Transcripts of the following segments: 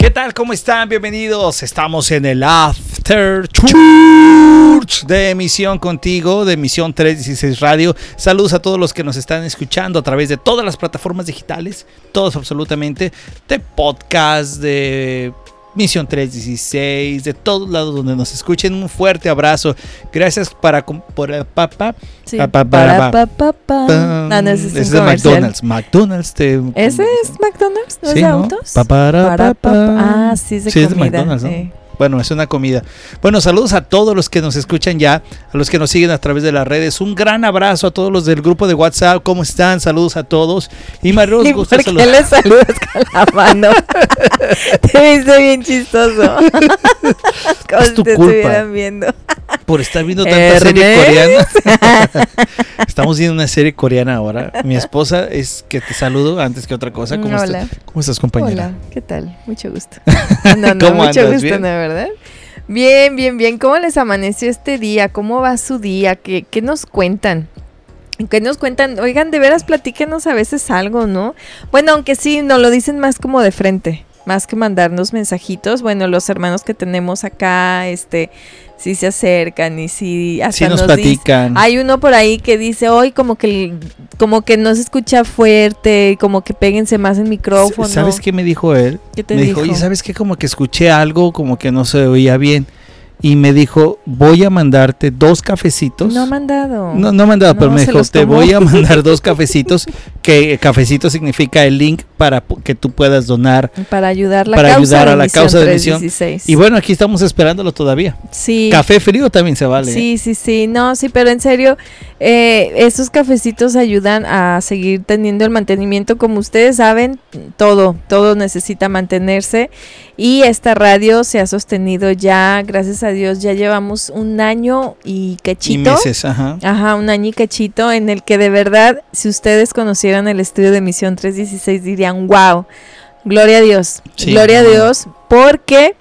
¿Qué tal? ¿Cómo están? Bienvenidos. Estamos en el After Church de Emisión Contigo, de Emisión 316 Radio. Saludos a todos los que nos están escuchando a través de todas las plataformas digitales, todos absolutamente, de podcast, de Misión 316, de todos lados donde nos escuchen. Un fuerte abrazo. Gracias para por el papá. Sí, para, para, pa, pa, pa. Ah, no, ese es, Ese es McDonald's. McDonald's te, ¿Ese es McDonald's? ¿No es Sí, de ¿no? autos? Pa, para, Para, pa. Ah, sí, es de Sí, es de comida. McDonald's, ¿no? sí. Bueno, es una comida. Bueno, saludos a todos los que nos escuchan ya, a los que nos siguen a través de las redes. Un gran abrazo a todos los del grupo de WhatsApp. ¿Cómo están? Saludos a todos. Y Mario, ¿Y nos gusta por qué saludar. le saludas con la mano? te viste bien chistoso. Como Es si tu te culpa. estuvieran viendo. Por estar viendo tanta serie Hermes. coreana. Estamos viendo una serie coreana ahora. Mi esposa es que te saludo antes que otra cosa. ¿Cómo, Hola. estás? ¿Cómo estás, compañera? Hola, ¿qué tal? Mucho gusto. No, no, ¿Cómo mucho andas? gusto, ¿Bien? ¿no, verdad? Bien, bien, bien. ¿Cómo les amaneció este día? ¿Cómo va su día? ¿Qué, qué nos cuentan? ¿Qué nos cuentan? Oigan, de veras platíquenos a veces algo, ¿no? Bueno, aunque sí, nos lo dicen más como de frente, más que mandarnos mensajitos. Bueno, los hermanos que tenemos acá, este, sí se acercan y sí hasta Sí nos platican. hay uno por ahí que dice, hoy como que como que no se escucha fuerte, como que péguense más el micrófono. ¿Sabes qué me dijo él? ¿Qué te me dijo? dijo, oye, ¿sabes qué? Como que escuché algo, como que no se oía bien. Y me dijo, voy a mandarte dos cafecitos. No ha mandado. No, no me han dado, pero me dijo, te tomó". voy a mandar dos cafecitos, que cafecito significa el link para que tú puedas donar. Para ayudar la Para causa ayudar a la causa de Misión. 316. Y bueno, aquí estamos esperándolo todavía. sí. Café frío también se vale. ¿eh? Sí, sí, sí, no, sí, pero en serio, eh, esos cafecitos ayudan a seguir teniendo el mantenimiento. Como ustedes saben, todo, todo necesita mantenerse y esta radio se ha sostenido ya, gracias a Dios, ya llevamos un año y Y cachito. meses, ajá. Ajá, un año y cachito en el que de verdad, si ustedes conocieran el estudio de Misión 316, dirían, wow, gloria a Dios, Sí, gloria a. Dios, porque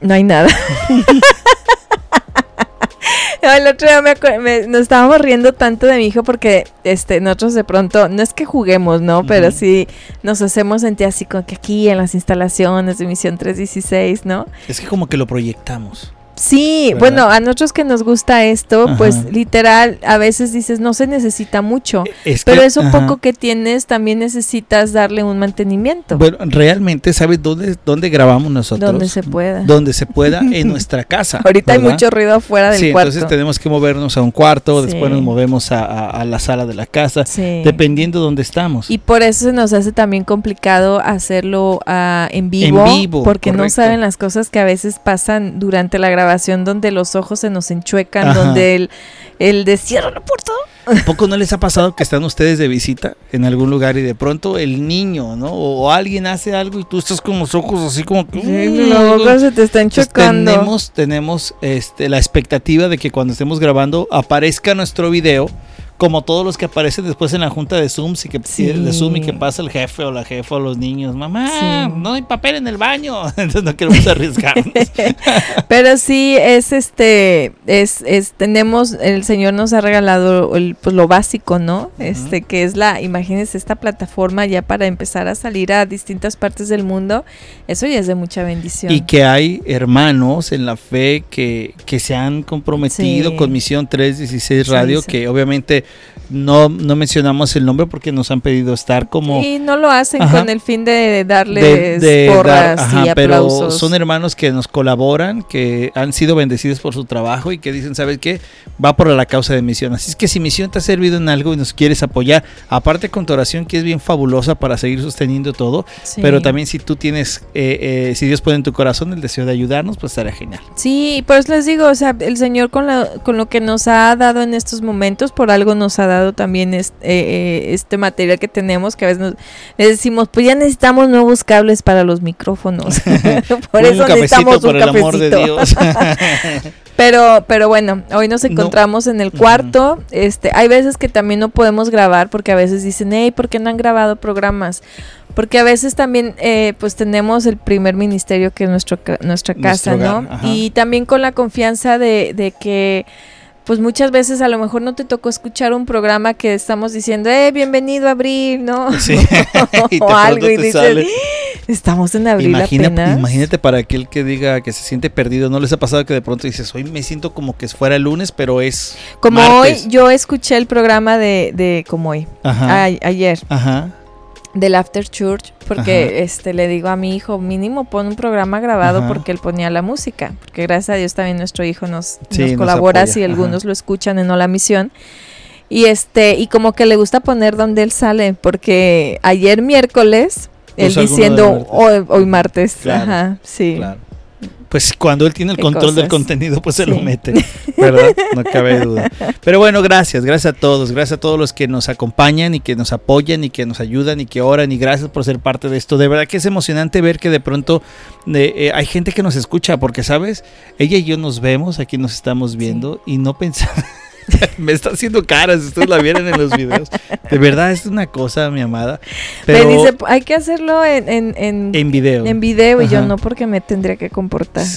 no hay nada. No, el otro día me me- nos estábamos riendo tanto de mi hijo porque este nosotros de pronto, no es que juguemos, ¿no? Pero sí nos hacemos sentir así como que aquí en las instalaciones de Misión 316, ¿no? Es que como que lo proyectamos. Sí, ¿Verdad? bueno, a nosotros que nos gusta esto, Ajá. pues literal, a veces dices, no se necesita mucho, Es pero que- eso ajá. poco que tienes también necesitas darle un mantenimiento, Bueno, realmente, ¿sabes dónde, dónde grabamos nosotros? donde se pueda. Donde se pueda, en nuestra casa. Ahorita hay ¿verdad? mucho ruido afuera del Sí, cuarto. entonces tenemos que movernos a un cuarto, Sí. después nos movemos a, a- a la sala de la casa, Sí. dependiendo de dónde estamos. Y por eso se nos hace también complicado hacerlo ah, en, vivo, En vivo, porque no correcto. saben las cosas que a veces pasan durante la grabación donde los ojos se nos enchuecan, Ajá. donde el, el de cierra la puerta. ¿A poco no les ha pasado que están ustedes de visita en algún lugar y de pronto el niño, ¿no? O, alguien hace algo y tú estás con los ojos así como que... Sí, la boca se te está Entonces, enchuecando. tenemos, tenemos este, la expectativa de que cuando estemos grabando aparezca nuestro video, como todos los que aparecen después en la junta de Zoom, y que, Sí. de Zoom y que pasa el jefe o la jefa o los niños, mamá, Sí. no hay papel en el baño, entonces no queremos arriesgarnos. Pero sí es este es, es tenemos el señor nos ha regalado el, pues lo básico, ¿no? Este que es la imagínense esta plataforma ya para empezar a salir a distintas partes del mundo. Eso ya es de mucha bendición. y que hay hermanos en la fe que, que se han comprometido Sí. con Misión 316 Sí, Radio, que obviamente no, no mencionamos el nombre porque nos han pedido estar como... Y no lo hacen Ajá. con el fin de darles de, de dar- porras ajá, y pero aplausos. son hermanos que nos colaboran, que han sido bendecidos por su trabajo y que dicen, ¿sabes qué? Va por la causa de misión. Así es que si misión te ha servido en algo y nos quieres apoyar, aparte con tu oración que es bien fabulosa para seguir sosteniendo todo, Sí. pero también si tú tienes, eh, eh, si Dios pone en tu corazón el deseo de ayudarnos, pues estará genial. Sí, pues les digo, o sea, el Señor con, la- con lo que nos ha dado en estos momentos, por algo nos ha dado también este, eh, este material que tenemos, que a veces nos, les decimos, pues ya necesitamos nuevos cables para los micrófonos. por Un eso cafecito, necesitamos un por el amor de. Dios. Pero, pero bueno, hoy nos No. encontramos en el cuarto. Este, hay veces que también no podemos grabar porque a veces dicen, hey, ¿por qué no han grabado programas? Porque a veces también, eh, pues tenemos el primer ministerio que es nuestro, nuestra casa, Nuestro hogar, ¿no? ajá. Y también con la confianza de, de que pues muchas veces a lo mejor no te tocó escuchar un programa que estamos diciendo, eh, bienvenido a Abril, ¿no? Sí. Y o algo y dices, sale. Estamos en abril Imagina- apenas. imagínate para aquel que diga que se siente perdido, ¿no les ha pasado que de pronto dices, hoy me siento como que fuera el lunes, pero es Como martes"? hoy, yo escuché el programa de, de como hoy, Ajá. a- ayer, Ajá. Del After Church, porque Ajá. este le digo a mi hijo, mínimo pon un programa grabado Ajá. porque él ponía la música, porque gracias a Dios también nuestro hijo nos, Sí, nos nos colabora si ajá. algunos lo escuchan en Hola Misión. Y este, y como que le gusta poner donde él sale, porque ayer miércoles, él diciendo hoy, hoy martes, Claro, ajá, sí. Claro. Pues cuando él tiene el control del contenido, pues se lo mete, ¿verdad? No cabe duda. Pero bueno, gracias, gracias a todos, gracias a todos los que nos acompañan y que nos apoyan y que nos ayudan y que oran y gracias por ser parte de esto. De verdad que es emocionante ver que de pronto eh, eh, hay gente que nos escucha, porque sabes, ella y yo nos vemos, aquí nos estamos viendo y no pensamos... Me está haciendo caras, ustedes la vieron en los videos. De verdad es una cosa, mi amada. Pero Me dice, hay que hacerlo en, en, en, en video. en video, y yo no porque me tendría que comportar.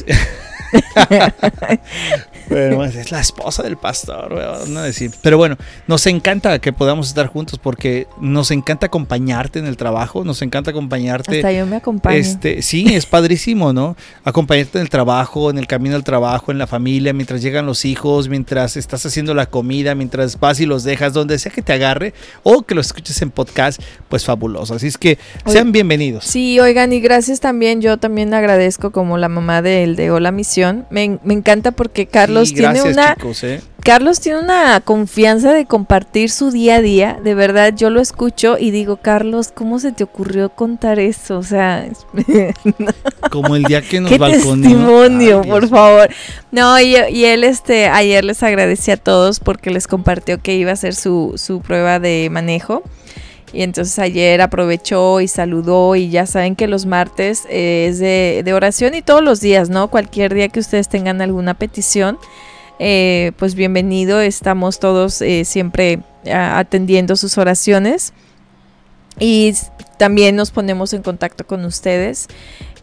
Pues, es la esposa del pastor, van a decir. Pero bueno, nos encanta que podamos estar juntos porque nos encanta acompañarte en el trabajo, nos encanta acompañarte. Hasta yo me acompaño. Este, sí, es padrísimo, ¿no? Acompañarte en el trabajo, en el camino al trabajo, en la familia, mientras llegan los hijos, mientras estás haciendo la comida, mientras vas y los dejas, donde sea que te agarre o que los escuches en podcast, pues fabuloso. Así es que Oye, sean bienvenidos. Sí, oigan, y gracias también, yo también agradezco como la mamá del de Hola Misión. Me, me encanta porque Carlos Sí, tiene gracias, una chicos, ¿eh? Carlos tiene una confianza de compartir su día a día. De verdad, yo lo escucho y digo, Carlos, ¿cómo se te ocurrió contar eso? O sea, Como el día que nos qué testimonio, Ay, por favor. No, y, y él este ayer les agradecí a todos porque les compartió que iba a hacer su, su prueba de manejo. Y entonces ayer aprovechó y saludó y ya saben que los martes eh, es de, oración y todos los días, ¿no? Cualquier día que ustedes tengan alguna petición, eh, pues bienvenido. Estamos todos eh, siempre atendiendo sus oraciones y también nos ponemos en contacto con ustedes.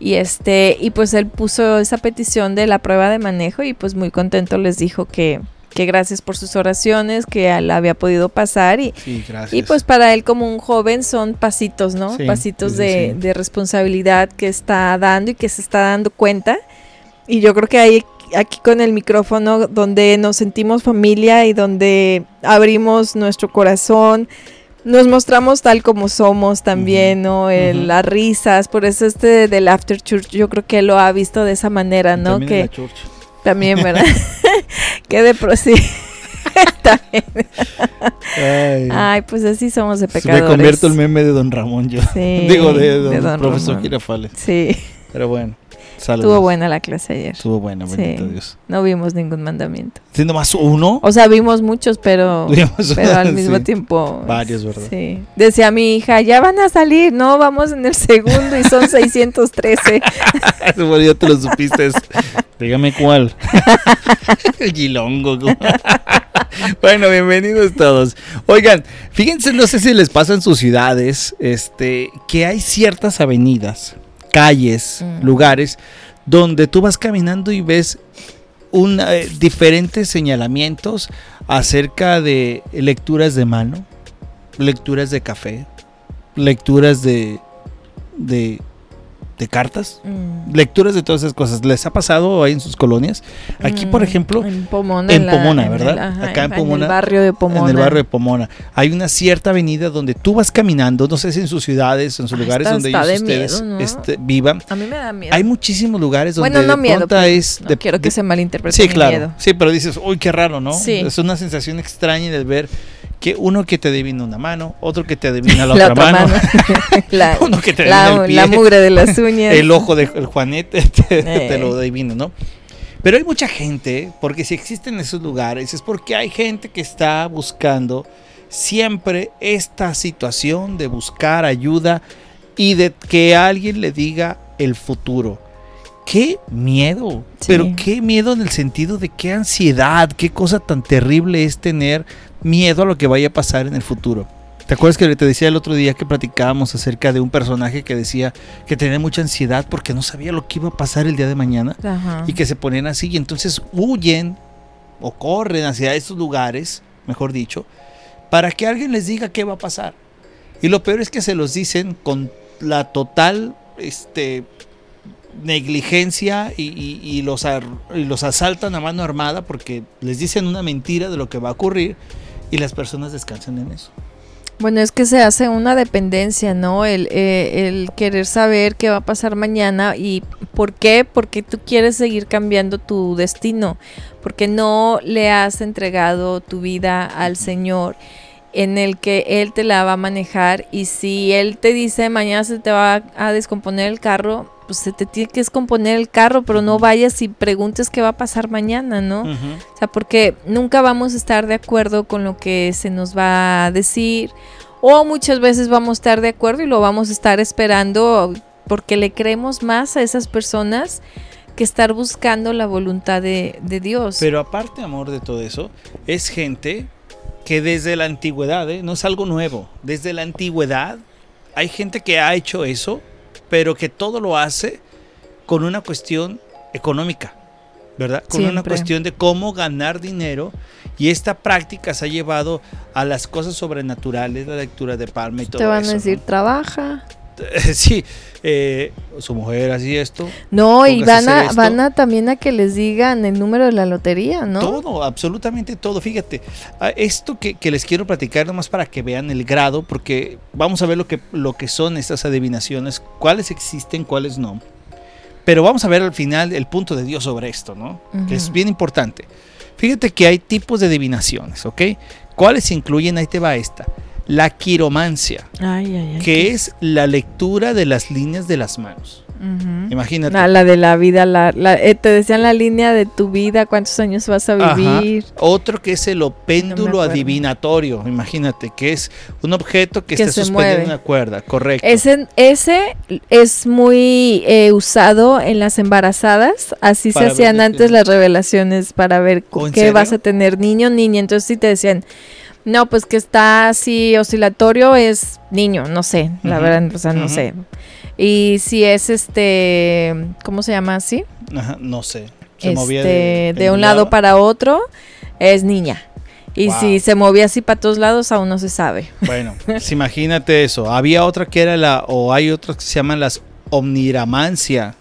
Y este, y pues él puso esa petición de la prueba de manejo y pues muy contento les dijo que, que gracias por sus oraciones, que la había podido pasar y, Sí, y pues para él como un joven son pasitos, ¿no? Sí, pasitos sí, de, de responsabilidad que está dando y que se está dando cuenta. Y yo creo que hay aquí con el micrófono donde nos sentimos familia y donde abrimos nuestro corazón, nos mostramos tal como somos también, ¿no? El- ujú. Las risas, por eso este del After Church yo creo que lo ha visto de esa manera, ¿no? También en que la church. también, ¿verdad? que de pro sí. Ay. Ay, pues así somos de pecadores. me convierto el meme de Don Ramón yo. Sí, Digo, de, de don don profesor Ramón. Girafales. Sí, Pero bueno, saludos. estuvo buena la clase ayer. Estuvo buena, Sí. bendito Dios. No vimos ningún mandamiento. Siendo más uno. O sea, vimos muchos, pero, Vimos- pero al mismo sí. tiempo. Varios, ¿verdad? Sí. Decía mi hija, ya van a salir, no, vamos en el segundo y son 613. bueno, ya te lo supiste. Dígame cuál. el gilongo. ¿cómo? bueno, bienvenidos todos. Oigan, fíjense, no sé si les pasa en sus ciudades, este, que hay ciertas avenidas, calles, Mm. lugares donde tú vas caminando y ves eh, diferentes señalamientos acerca de lecturas de mano, lecturas de café, lecturas de, de, de cartas, Mm. lecturas de todas esas cosas. ¿Les ha pasado ahí en sus colonias? Aquí, por Mm, ejemplo, en Pomona, en la- Pomona, el- ¿verdad? ajá, Acá en el Pomona, barrio de Pomona. en el barrio de Pomona, hay una cierta avenida donde tú vas caminando, no sé si en sus ciudades, en sus Ah, lugares está- donde está ellos de ustedes miedo, ¿no? este, vivan. A mí me da miedo. Hay muchísimos lugares donde bueno, no de miedo. es no de- quiero que de- se malinterprete Sí, mi claro. miedo. Sí, pero dices, uy, qué raro, ¿no? Sí. Es una sensación extraña de ver que uno que te adivina una mano, otro que te adivina la, La otra, otra mano, mano. la, uno que te adivina la, el pie, la mugre de las uñas. el ojo del Juanete, te, Eh. te lo adivina, ¿no? Pero hay mucha gente, porque si existen esos lugares, es porque hay gente que está buscando siempre esta situación de buscar ayuda y de que alguien le diga el futuro. Qué miedo, Sí. pero qué miedo en el sentido de qué ansiedad, qué cosa tan terrible es tener miedo a lo que vaya a pasar en el futuro. ¿Te acuerdas que te decía el otro día que platicábamos acerca de un personaje que decía que tenía mucha ansiedad porque no sabía lo que iba a pasar el día de mañana? Ajá. y que se ponen así y entonces huyen o corren hacia estos lugares, mejor dicho, para que alguien les diga qué va a pasar. Y lo peor es que se los dicen con la total este negligencia y, y- y los, ar- y los asaltan a mano armada porque les dicen una mentira de lo que va a ocurrir y las personas descansan en eso. Bueno, es que se hace una dependencia, ¿no? El, eh, el querer saber qué va a pasar mañana y por qué, porque tú quieres seguir cambiando tu destino, porque no le has entregado tu vida al Señor en el que Él te la va a manejar y si Él te dice mañana se te va a descomponer el carro, pues se te tiene que descomponer el carro, pero no vayas y preguntes qué va a pasar mañana, ¿no? O sea, porque nunca vamos a estar de acuerdo con lo que se nos va a decir. O muchas veces vamos a estar de acuerdo y lo vamos a estar esperando porque le creemos más a esas personas que estar buscando la voluntad de, de Dios. Pero aparte, amor, de todo eso, es gente que desde la antigüedad, ¿eh? no es algo nuevo, desde la antigüedad hay gente que ha hecho eso, pero que todo lo hace con una cuestión económica, ¿verdad? Con una cuestión de cómo ganar dinero y esta práctica se ha llevado a las cosas sobrenaturales, la lectura de palma y todo te van eso. a decir, ¿no? trabaja. sí, eh, su mujer así esto, No, y a van a, van a también a que les digan el número de la lotería, ¿no? Todo, absolutamente todo. Fíjate, esto que, que les quiero platicar nomás para que vean el grado, porque vamos a ver lo que, lo que son estas adivinaciones, cuáles existen, cuáles no. Pero vamos a ver al final el punto de Dios sobre esto, ¿no? Que es bien importante. Fíjate que hay tipos de adivinaciones, ¿ok? ¿Cuáles incluyen? Ahí te va esta. La quiromancia, Ay, ay, ay. que es la lectura de las líneas de las manos. Imagínate. La, la de la vida, la, la- eh, te decían la línea de tu vida, cuántos años vas a Ajá. vivir. Otro que es el péndulo acuerdo. adivinatorio, imagínate, que es un objeto que, Que está se suspendido en una cuerda, correcto. Ese, ese es muy eh, usado en las embarazadas, así Para se hacían antes las revelaciones para ver ¿Oh, en qué serio? vas a tener, niño, niña. Entonces si te decían, no, pues que está así oscilatorio es niño, no sé, la verdad, o sea, no sé. Y si es este, ¿cómo se llama así? Ajá, no sé. Se Este, movía de, de, un lado para otro es niña. Y Wow. si se movía así para todos lados, aún no se sabe. Bueno, pues imagínate eso. Había otra que era la, o hay otras que se llaman las omniramancia,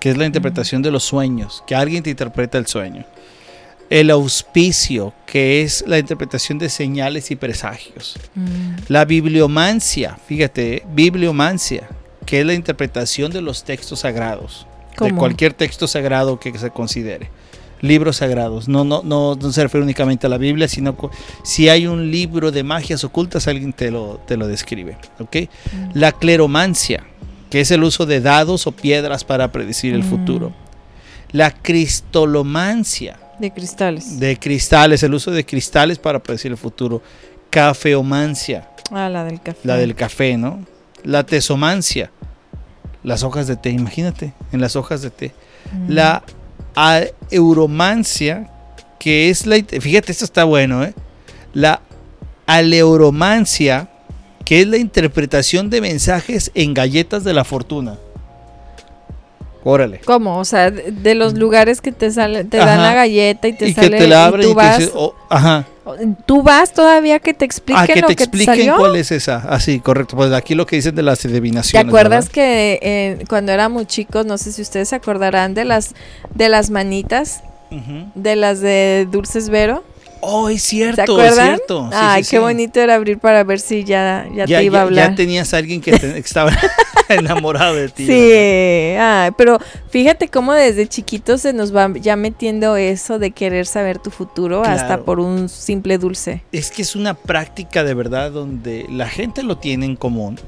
que es la interpretación de los sueños, que alguien te interpreta el sueño. El auspicio, que es la interpretación de señales y presagios. La bibliomancia, fíjate, bibliomancia, que es la interpretación de los textos sagrados, de cualquier texto sagrado que se considere. Libros sagrados, no, no, no, no se refiere únicamente a la Biblia, sino si hay un libro de magias ocultas, alguien te lo, te lo describe. ¿ok? La cleromancia, que es el uso de dados o piedras para predecir el Mm. futuro. La cristolomancia, De cristales. de cristales, el uso de cristales para predecir el futuro. Cafeomancia, Ah, la del café. la del café, ¿no? La tesomancia, las hojas de té, imagínate, en las hojas de té. Mm. La euromancia, que es la, fíjate, esto está bueno, ¿eh? La aleuromancia, que es la interpretación de mensajes en galletas de la fortuna. Órale. ¿Cómo? O sea, de, los lugares que te sale, te dan la galleta y te y que sale te la abren y y, tú te vas, dicen, oh, ajá. tú vas todavía que te expliquen Ah, que lo te que te salió. cuál es esa. Así, correcto. Pues aquí lo que dicen de las ¿Te adivinaciones. acuerdas ¿verdad? que eh, cuando éramos chicos, no sé si ustedes se acordarán de las de las manitas, de las de Dulces Vero? Oh, es cierto, ¿Se es cierto. Sí, Ay, sí, qué sí. bonito era abrir para ver si ya, ya, Ya, te iba a hablar. ya tenías a alguien que, te- que estaba enamorado de ti. Sí, ay, pero fíjate cómo desde chiquitos se nos va ya metiendo eso de querer saber tu futuro hasta por un simple dulce. Es que es una práctica de verdad donde la gente lo tiene en común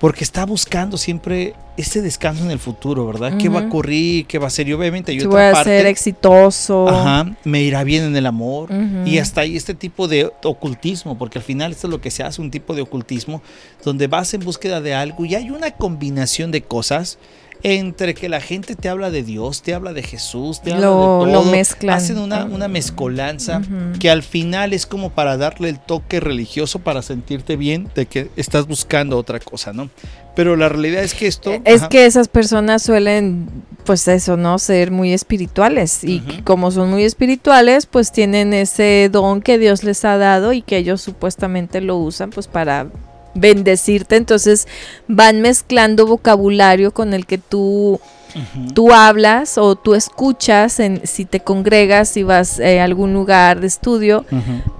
porque está buscando siempre ese descanso en el futuro, ¿verdad? ¿Qué va a ocurrir? ¿Qué va a ser? Y obviamente hay Si voy a parte. ser exitoso. Ajá, me irá bien en el amor. Y hasta ahí este tipo de ocultismo, porque al final esto es lo que se hace, un tipo de ocultismo, donde vas en búsqueda de algo y hay una combinación de cosas entre que la gente te habla de Dios, te habla de Jesús, te habla Lo- de lo todo. mezclan. Hacen una, una mezcolanza que al final es como para darle el toque religioso para sentirte bien de que estás buscando otra cosa, ¿no? Pero la realidad es que esto... Es ajá, que esas personas suelen, pues eso, ¿no? Ser muy espirituales. Y como son muy espirituales, pues tienen ese don que Dios les ha dado y que ellos supuestamente lo usan, pues para bendecirte, entonces van mezclando vocabulario con el que tú tú hablas o tú escuchas en, si te congregas, si vas eh, a algún lugar de estudio,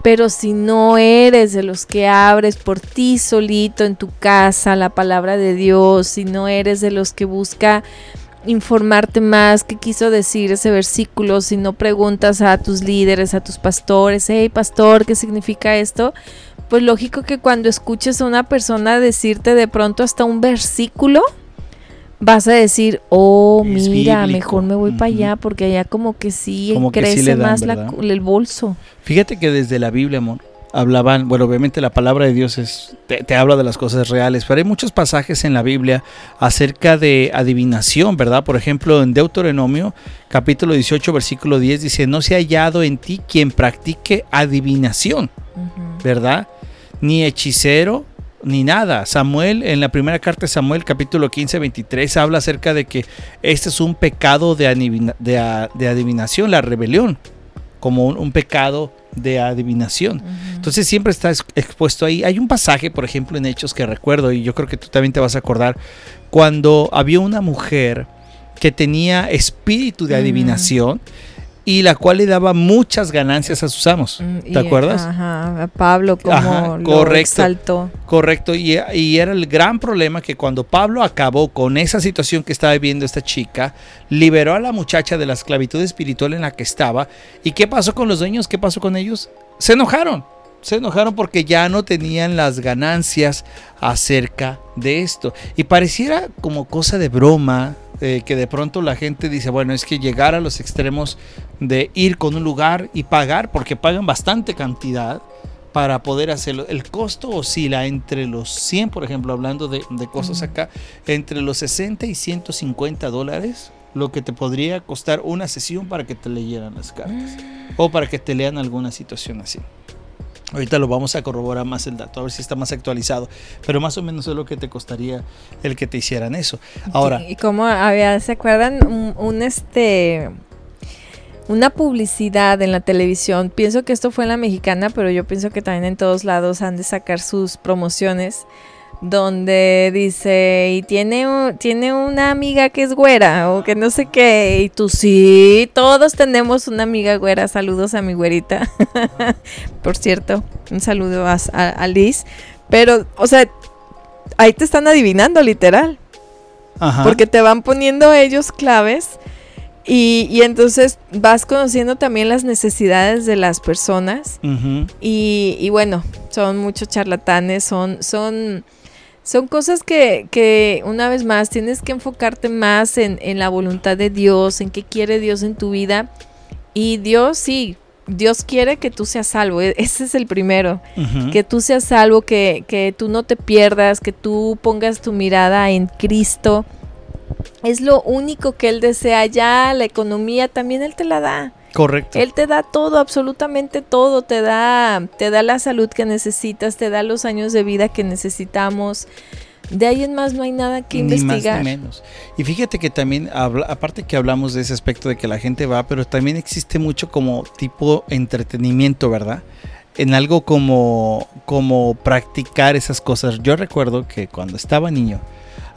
pero si no eres de los que abres por ti solito en tu casa la palabra de Dios, si no eres de los que busca informarte más qué quiso decir ese versículo, si no preguntas a tus líderes, a tus pastores, hey pastor, ¿qué significa esto? Pues lógico que cuando escuches a una persona decirte de pronto hasta un versículo, vas a decir, oh, Es mira, bíblico. mejor me voy para allá porque allá como que sí Como que sí crece dan, más la el bolso. Fíjate que desde la Biblia, amor, hablaban, bueno, obviamente la palabra de Dios es, te, te habla de las cosas reales, pero hay muchos pasajes en la Biblia acerca de adivinación, ¿verdad? Por ejemplo, en Deuteronomio, capítulo 18, versículo 10, dice, no se ha hallado en ti quien practique adivinación. ¿verdad? Ni hechicero, ni nada. Samuel, en la primera carta de Samuel, capítulo 15, 23, habla acerca de que este es un pecado de, adivina- de a- de adivinación, la rebelión, como un, un pecado de adivinación. Entonces siempre está ex- expuesto ahí. Hay un pasaje, por ejemplo, en Hechos que recuerdo, y yo creo que tú también te vas a acordar, cuando había una mujer que tenía espíritu de adivinación y la cual le daba muchas ganancias a sus amos. Mm, ¿Te y, acuerdas? Ajá, a Pablo como Ajá, lo correcto. exaltó. Correcto, y, y era el gran problema que cuando Pablo acabó con esa situación que estaba viviendo esta chica, liberó a la muchacha de la esclavitud espiritual en la que estaba. ¿Y qué pasó con los dueños? ¿Qué pasó con ellos? Se enojaron. Se enojaron porque ya no tenían las ganancias acerca de esto. Y pareciera como cosa de broma, eh, que de pronto la gente dice, bueno, es que llegar a los extremos de ir con un lugar y pagar, porque pagan bastante cantidad para poder hacerlo. El costo oscila entre los 100, por ejemplo, hablando de, de cosas acá, entre los 60 y 150 dólares, lo que te podría costar una sesión para que te leyeran las cartas o para que te lean alguna situación así. Ahorita lo vamos a corroborar más el dato, a ver si está más actualizado, pero más o menos es lo que te costaría el que te hicieran eso. Ahora, Y como había, ¿se acuerdan? Un, un, este una publicidad en la televisión. Pienso que esto fue en la mexicana, pero yo pienso que también en todos lados han de sacar sus promociones. Donde dice, y tiene, tiene una amiga que es güera, o que no sé qué, y tú sí, todos tenemos una amiga güera, saludos a mi güerita, por cierto, un saludo a, a, a Liz, pero, o sea, ahí te están adivinando, literal. ajá, Porque te van poniendo ellos claves y, y entonces vas conociendo también las necesidades de las personas y, y bueno, son muchos charlatanes, son, son, son cosas que, que una vez más tienes que enfocarte más en, en la voluntad de Dios, en qué quiere Dios en tu vida y Dios sí. Dios quiere que tú seas salvo, e- ese es el primero que tú seas salvo, que, que tú no te pierdas, que tú pongas tu mirada en Cristo. Es lo único que Él desea ya, la economía también Él te la da. correcto. Él te da todo, absolutamente todo, te da, te da la salud que necesitas, te da los años de vida que necesitamos. De ahí en más no hay nada que Ni más investigar. ni menos. Y fíjate que también, habla- aparte que hablamos de ese aspecto de que la gente va, pero también existe mucho como tipo entretenimiento, ¿verdad? En algo como, como practicar esas cosas. Yo recuerdo que cuando estaba niño,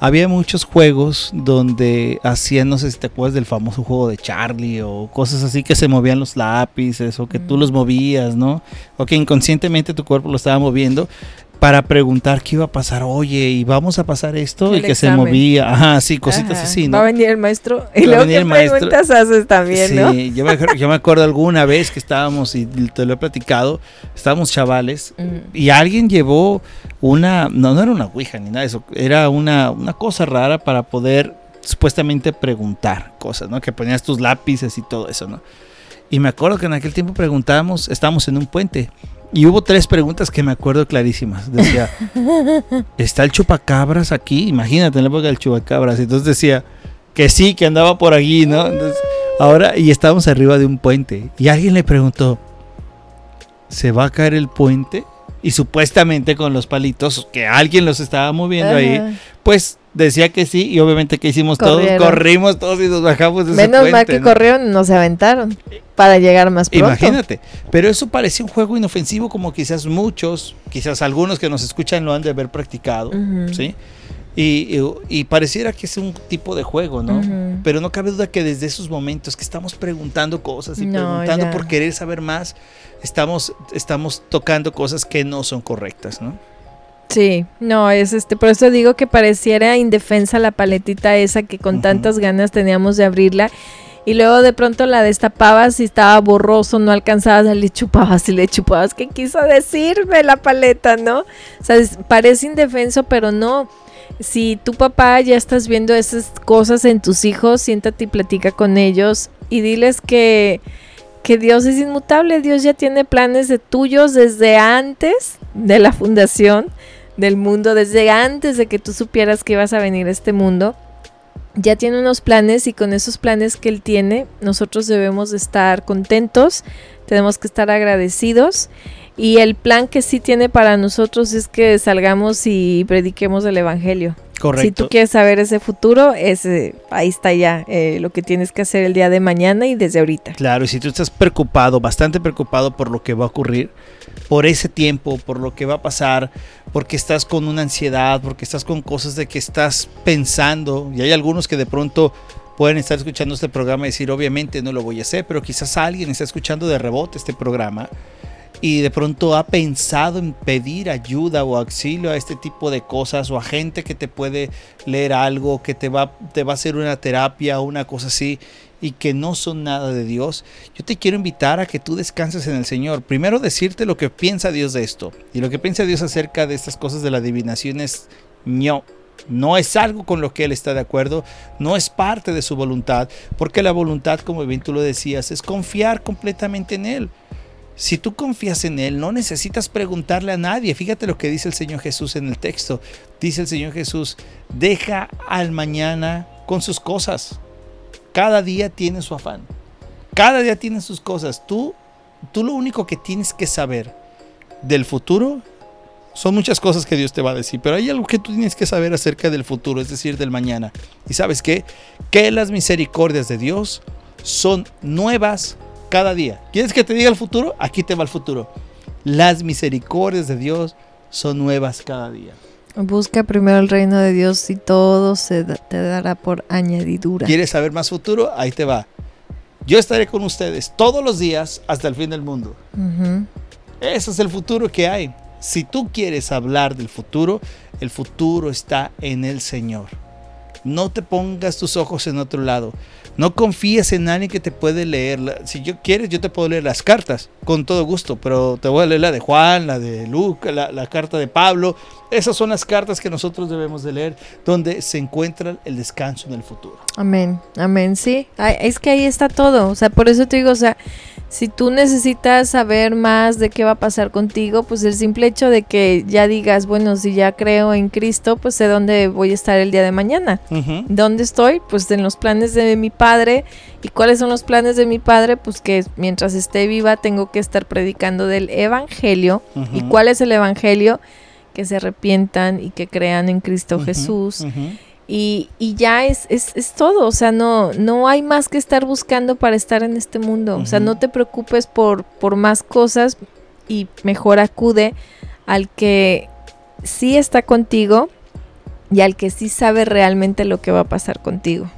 había muchos juegos donde hacían, no sé si te acuerdas del famoso juego de Charlie o cosas así que se movían los lápices o que tú los movías, ¿no? O que inconscientemente tu cuerpo lo estaba moviendo para preguntar qué iba a pasar. Oye, y vamos a pasar esto El y que se movía. Ajá, sí, cositas Ajá, así, Va ¿no? a venir el maestro y Va luego qué preguntas haces también, sí, ¿no? yo acuerdo- yo me acuerdo alguna vez que estábamos, y te lo he platicado, estábamos chavales Mm. y alguien llevó una, no, no era una ouija ni nada de eso, era una, una cosa rara para poder supuestamente preguntar cosas, ¿no? Que ponías tus lápices y todo eso, ¿no? Y me acuerdo que en aquel tiempo preguntábamos, estábamos en un puente y hubo tres preguntas que me acuerdo clarísimas. Decía, ¿está el chupacabras aquí? Imagínate en la época del chupacabras. Entonces decía que sí, que andaba por aquí, ¿no? Entonces, ahora, y estábamos arriba de un puente y alguien le preguntó, ¿se va a caer el puente? Y supuestamente con los palitos, que alguien los estaba moviendo ahí, pues decía que sí, y obviamente que hicimos Corrieron. todos, corrimos todos y nos bajamos de ese Menos mal puente, que ¿no? corrieron no se aventaron. Para llegar más pronto. Imagínate, pero eso parece un juego inofensivo como quizás muchos, quizás algunos que nos escuchan lo han de haber practicado, ¿sí? Y, pareciera que es un tipo de juego, ¿no? Pero no cabe duda que desde esos momentos que estamos preguntando cosas y preguntando por querer saber más, estamos, estamos tocando cosas que no son correctas, ¿no? Sí, no, es este, por eso digo que pareciera indefensa la paletita esa que con tantas ganas teníamos de abrirla y luego de pronto la destapabas y estaba borroso, no alcanzabas, le chupabas y le chupabas. ¿Qué quiso decirme la paleta, no? O sea, parece indefenso, pero no. Si tu papá ya estás viendo esas cosas en tus hijos, siéntate y platica con ellos y diles que, que Dios es inmutable, Dios ya tiene planes de tuyos desde antes de la fundación del mundo, desde antes de que tú supieras que ibas a venir a este mundo, ya tiene unos planes y con esos planes que él tiene, nosotros debemos estar contentos, tenemos que estar agradecidos y el plan que sí tiene para nosotros es que salgamos y prediquemos el Evangelio. Correcto. Si tú quieres saber ese futuro, ese, ahí está ya eh, lo que tienes que hacer el día de mañana y desde ahorita. Claro, y si tú estás preocupado, bastante preocupado por lo que va a ocurrir, por ese tiempo, por lo que va a pasar, porque estás con una ansiedad, porque estás con cosas de que estás pensando, y hay algunos que de pronto pueden estar escuchando este programa y decir, obviamente no lo voy a hacer, pero quizás alguien está escuchando de rebote este programa y de pronto ha pensado en pedir ayuda o auxilio a este tipo de cosas o a gente que te puede leer algo, que te va, te va a hacer una terapia o una cosa así y que no son nada de Dios, yo te quiero invitar a que tú descanses en el Señor. Primero decirte lo que piensa Dios de esto y lo que piensa Dios acerca de estas cosas de la adivinación es no. No es algo con lo que Él está de acuerdo, no es parte de su voluntad, porque la voluntad, como bien tú lo decías, es confiar completamente en Él. Si tú confías en Él, no necesitas preguntarle a nadie. Fíjate lo que dice el Señor Jesús en el texto. Dice el Señor Jesús, deja al mañana con sus cosas. Cada día tiene su afán. Cada día tiene sus cosas. Tú, tú lo único que tienes que saber del futuro son muchas cosas que Dios te va a decir, pero hay algo que tú tienes que saber acerca del futuro, es decir, del mañana. ¿Y sabes qué? Que las misericordias de Dios son nuevas cada día. ¿Quieres que te diga el futuro? Aquí te va el futuro. Las misericordias de Dios son nuevas cada día. Busca primero el reino de Dios y todo se te dará por añadidura. ¿Quieres saber más futuro? Ahí te va. Yo estaré con ustedes todos los días hasta el fin del mundo. Ese es el futuro que hay. Si tú quieres hablar del futuro, el futuro está en el Señor. No te pongas tus ojos en otro lado. No confíes en nadie que te puede leer. Si yo quieres, yo te puedo leer las cartas con todo gusto, pero te voy a leer la de Juan, la de Luca, la, carta de Pablo. Esas son las cartas que nosotros debemos de leer, donde se encuentra el descanso en el futuro. Amén, amén, sí. es que ahí está todo. O sea, por eso te digo, o sea, si tú necesitas saber más de qué va a pasar contigo, pues el simple hecho de que ya digas, bueno, si ya creo en Cristo, pues sé dónde voy a estar el día de mañana. ¿Dónde estoy? Pues en los planes de mi Padre. ¿Y cuáles son los planes de mi Padre? Pues que mientras esté viva tengo que estar predicando del Evangelio. ¿Y cuál es el Evangelio? Que se arrepientan y que crean en Cristo Jesús y, ya es, es, todo, o sea, no, no hay más que estar buscando para estar en este mundo. O sea, no te preocupes por, por más cosas y mejor acude al que sí está contigo y al que sí sabe realmente lo que va a pasar contigo.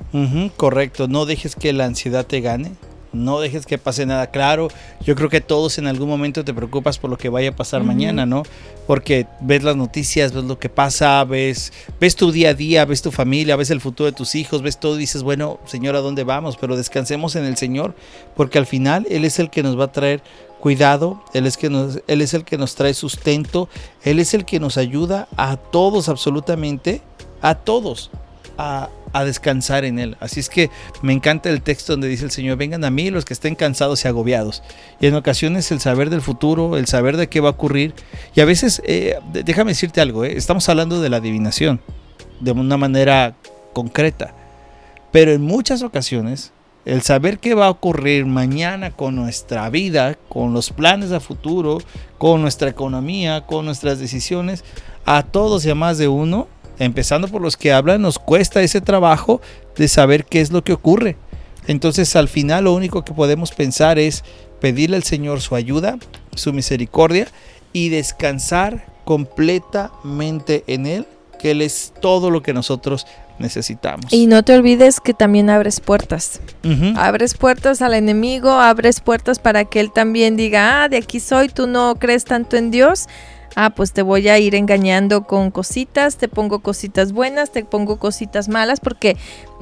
correcto, no dejes que la ansiedad te gane no dejes que pase nada claro. Yo creo que todos en algún momento te preocupas por lo que vaya a pasar mañana, ¿no? Porque ves las noticias, ves lo que pasa, ves, ves tu día a día, ves tu familia, ves el futuro de tus hijos, ves todo y dices, bueno, Señor, ¿a dónde vamos? Pero descansemos en el Señor, porque al final Él es el que nos va a traer cuidado, Él es, que nos, él es el que nos trae sustento, Él es el que nos ayuda a todos absolutamente, a todos, a, a descansar en Él. Así es que me encanta el texto donde dice el Señor, vengan a mí los que estén cansados y agobiados. Y en ocasiones el saber del futuro, el saber de qué va a ocurrir. Y a veces, eh, déjame decirte algo, eh, estamos hablando de la adivinación de una manera concreta. Pero en muchas ocasiones, el saber qué va a ocurrir mañana con nuestra vida, con los planes a futuro, con nuestra economía, con nuestras decisiones, a todos y a más de uno, empezando por los que hablan, nos cuesta ese trabajo de saber qué es lo que ocurre. Entonces al final lo único que podemos pensar es pedirle al Señor su ayuda, su misericordia y descansar completamente en Él, que Él es todo lo que nosotros necesitamos. Y no te olvides que también abres puertas. Abres puertas al enemigo, abres puertas para que él también diga, ah, de aquí soy, tú no crees tanto en Dios. Ah, pues te voy a ir engañando con cositas, te pongo cositas buenas, te pongo cositas malas, porque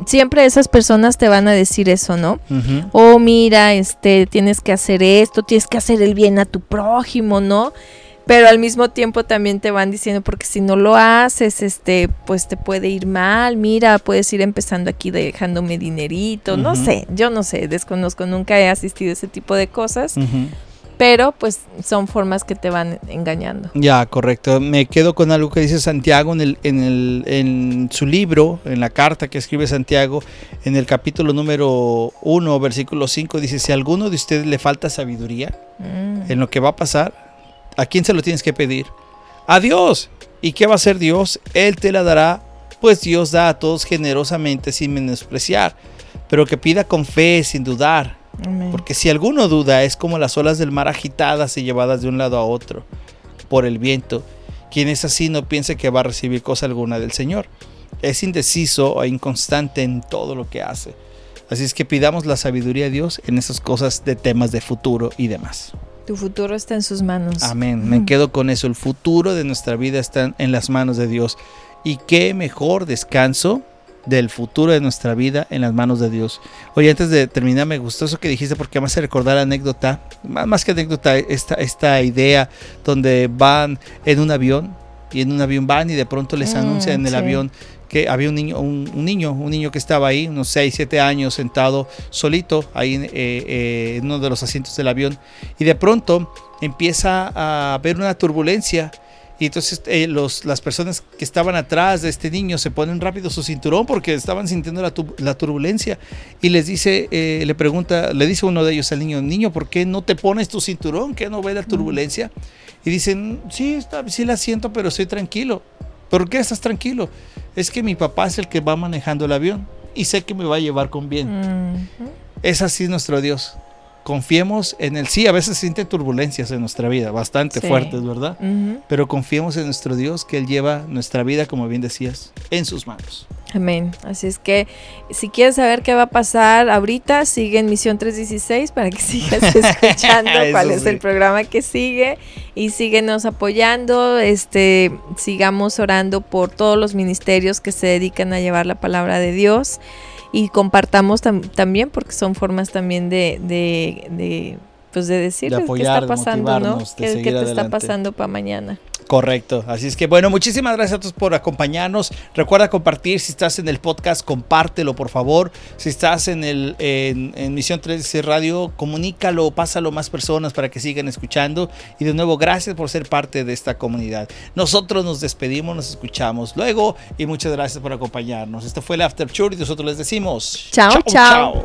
siempre esas personas te van a decir eso, ¿no? Ujú. oh mira, este, tienes que hacer esto, tienes que hacer el bien a tu prójimo, ¿no? Pero al mismo tiempo también te van diciendo, porque si no lo haces, este, pues te puede ir mal, mira, puedes ir empezando aquí dejándome dinerito, no sé, yo no sé, desconozco, nunca he asistido a ese tipo de cosas. Pero pues son formas que te van engañando. Ya, correcto. Me quedo con algo que dice Santiago en, el, en, el, en su libro, en la carta que escribe Santiago, en el capítulo número 1, versículo 5, dice, si a alguno de ustedes le falta sabiduría Mm. en lo que va a pasar, ¿a quién se lo tienes que pedir? A Dios. ¿Y qué va a hacer Dios? Él te la dará, pues Dios da a todos generosamente sin menospreciar, pero que pida con fe, sin dudar. Amén. Porque si alguno duda, es como las olas del mar agitadas y llevadas de un lado a otro por el viento. Quien es así no piense que va a recibir cosa alguna del Señor. Es indeciso e inconstante en todo lo que hace. Así es que pidamos la sabiduría de Dios en esas cosas de temas de futuro y demás. Tu futuro está en sus manos. Amén. Me quedo con eso. El futuro de nuestra vida está en las manos de Dios. Y qué mejor descanso del futuro de nuestra vida en las manos de Dios. Oye, antes de terminar, me gustó eso que dijiste porque me hace recordar la anécdota, más, más que anécdota, esta, esta idea donde van en un avión y en un avión van y de pronto les Mm, anuncian en el sí. avión que había un niño, un, un niño, un niño que estaba ahí, unos 6, 7 años, sentado solito ahí en, eh, eh, en uno de los asientos del avión y de pronto empieza a haber una turbulencia y entonces eh, los, las personas que estaban atrás de este niño se ponen rápido su cinturón porque estaban sintiendo la, tu- la turbulencia y les dice, eh, le pregunta, le dice uno de ellos al niño, niño, ¿por qué no te pones tu cinturón? ¿Qué no ve la turbulencia? Y dicen, sí, está, sí la siento, pero estoy tranquilo. ¿Por qué estás tranquilo? Es que mi papá es el que va manejando el avión y sé que me va a llevar con bien. Es así nuestro Dios. Confiemos en Él. Sí, a veces se sienten turbulencias en nuestra vida, bastante Sí. fuertes, ¿verdad? Pero confiemos en nuestro Dios, que Él lleva nuestra vida, como bien decías, en sus manos. Amén. Así es que si quieres saber qué va a pasar ahorita, sigue en Misión 316 para que sigas escuchando cuál es el programa que sigue y síguenos apoyando, este sigamos orando por todos los ministerios que se dedican a llevar la palabra de Dios y compartamos tam- también porque son formas también de, de, de, pues de decirles qué apoyar, está pasando, ¿no? ¿Qué, qué te está pasando para mañana? Correcto. Así es que bueno, muchísimas gracias a todos por acompañarnos. Recuerda compartir. Si estás en el podcast, compártelo, por favor. Si estás en el en, en Misión 316 Radio, comunícalo, pásalo a más personas para que sigan escuchando. Y de nuevo, gracias por ser parte de esta comunidad. Nosotros nos despedimos, nos escuchamos luego y muchas gracias por acompañarnos. Esto fue el After Church y nosotros les decimos Chao, chao.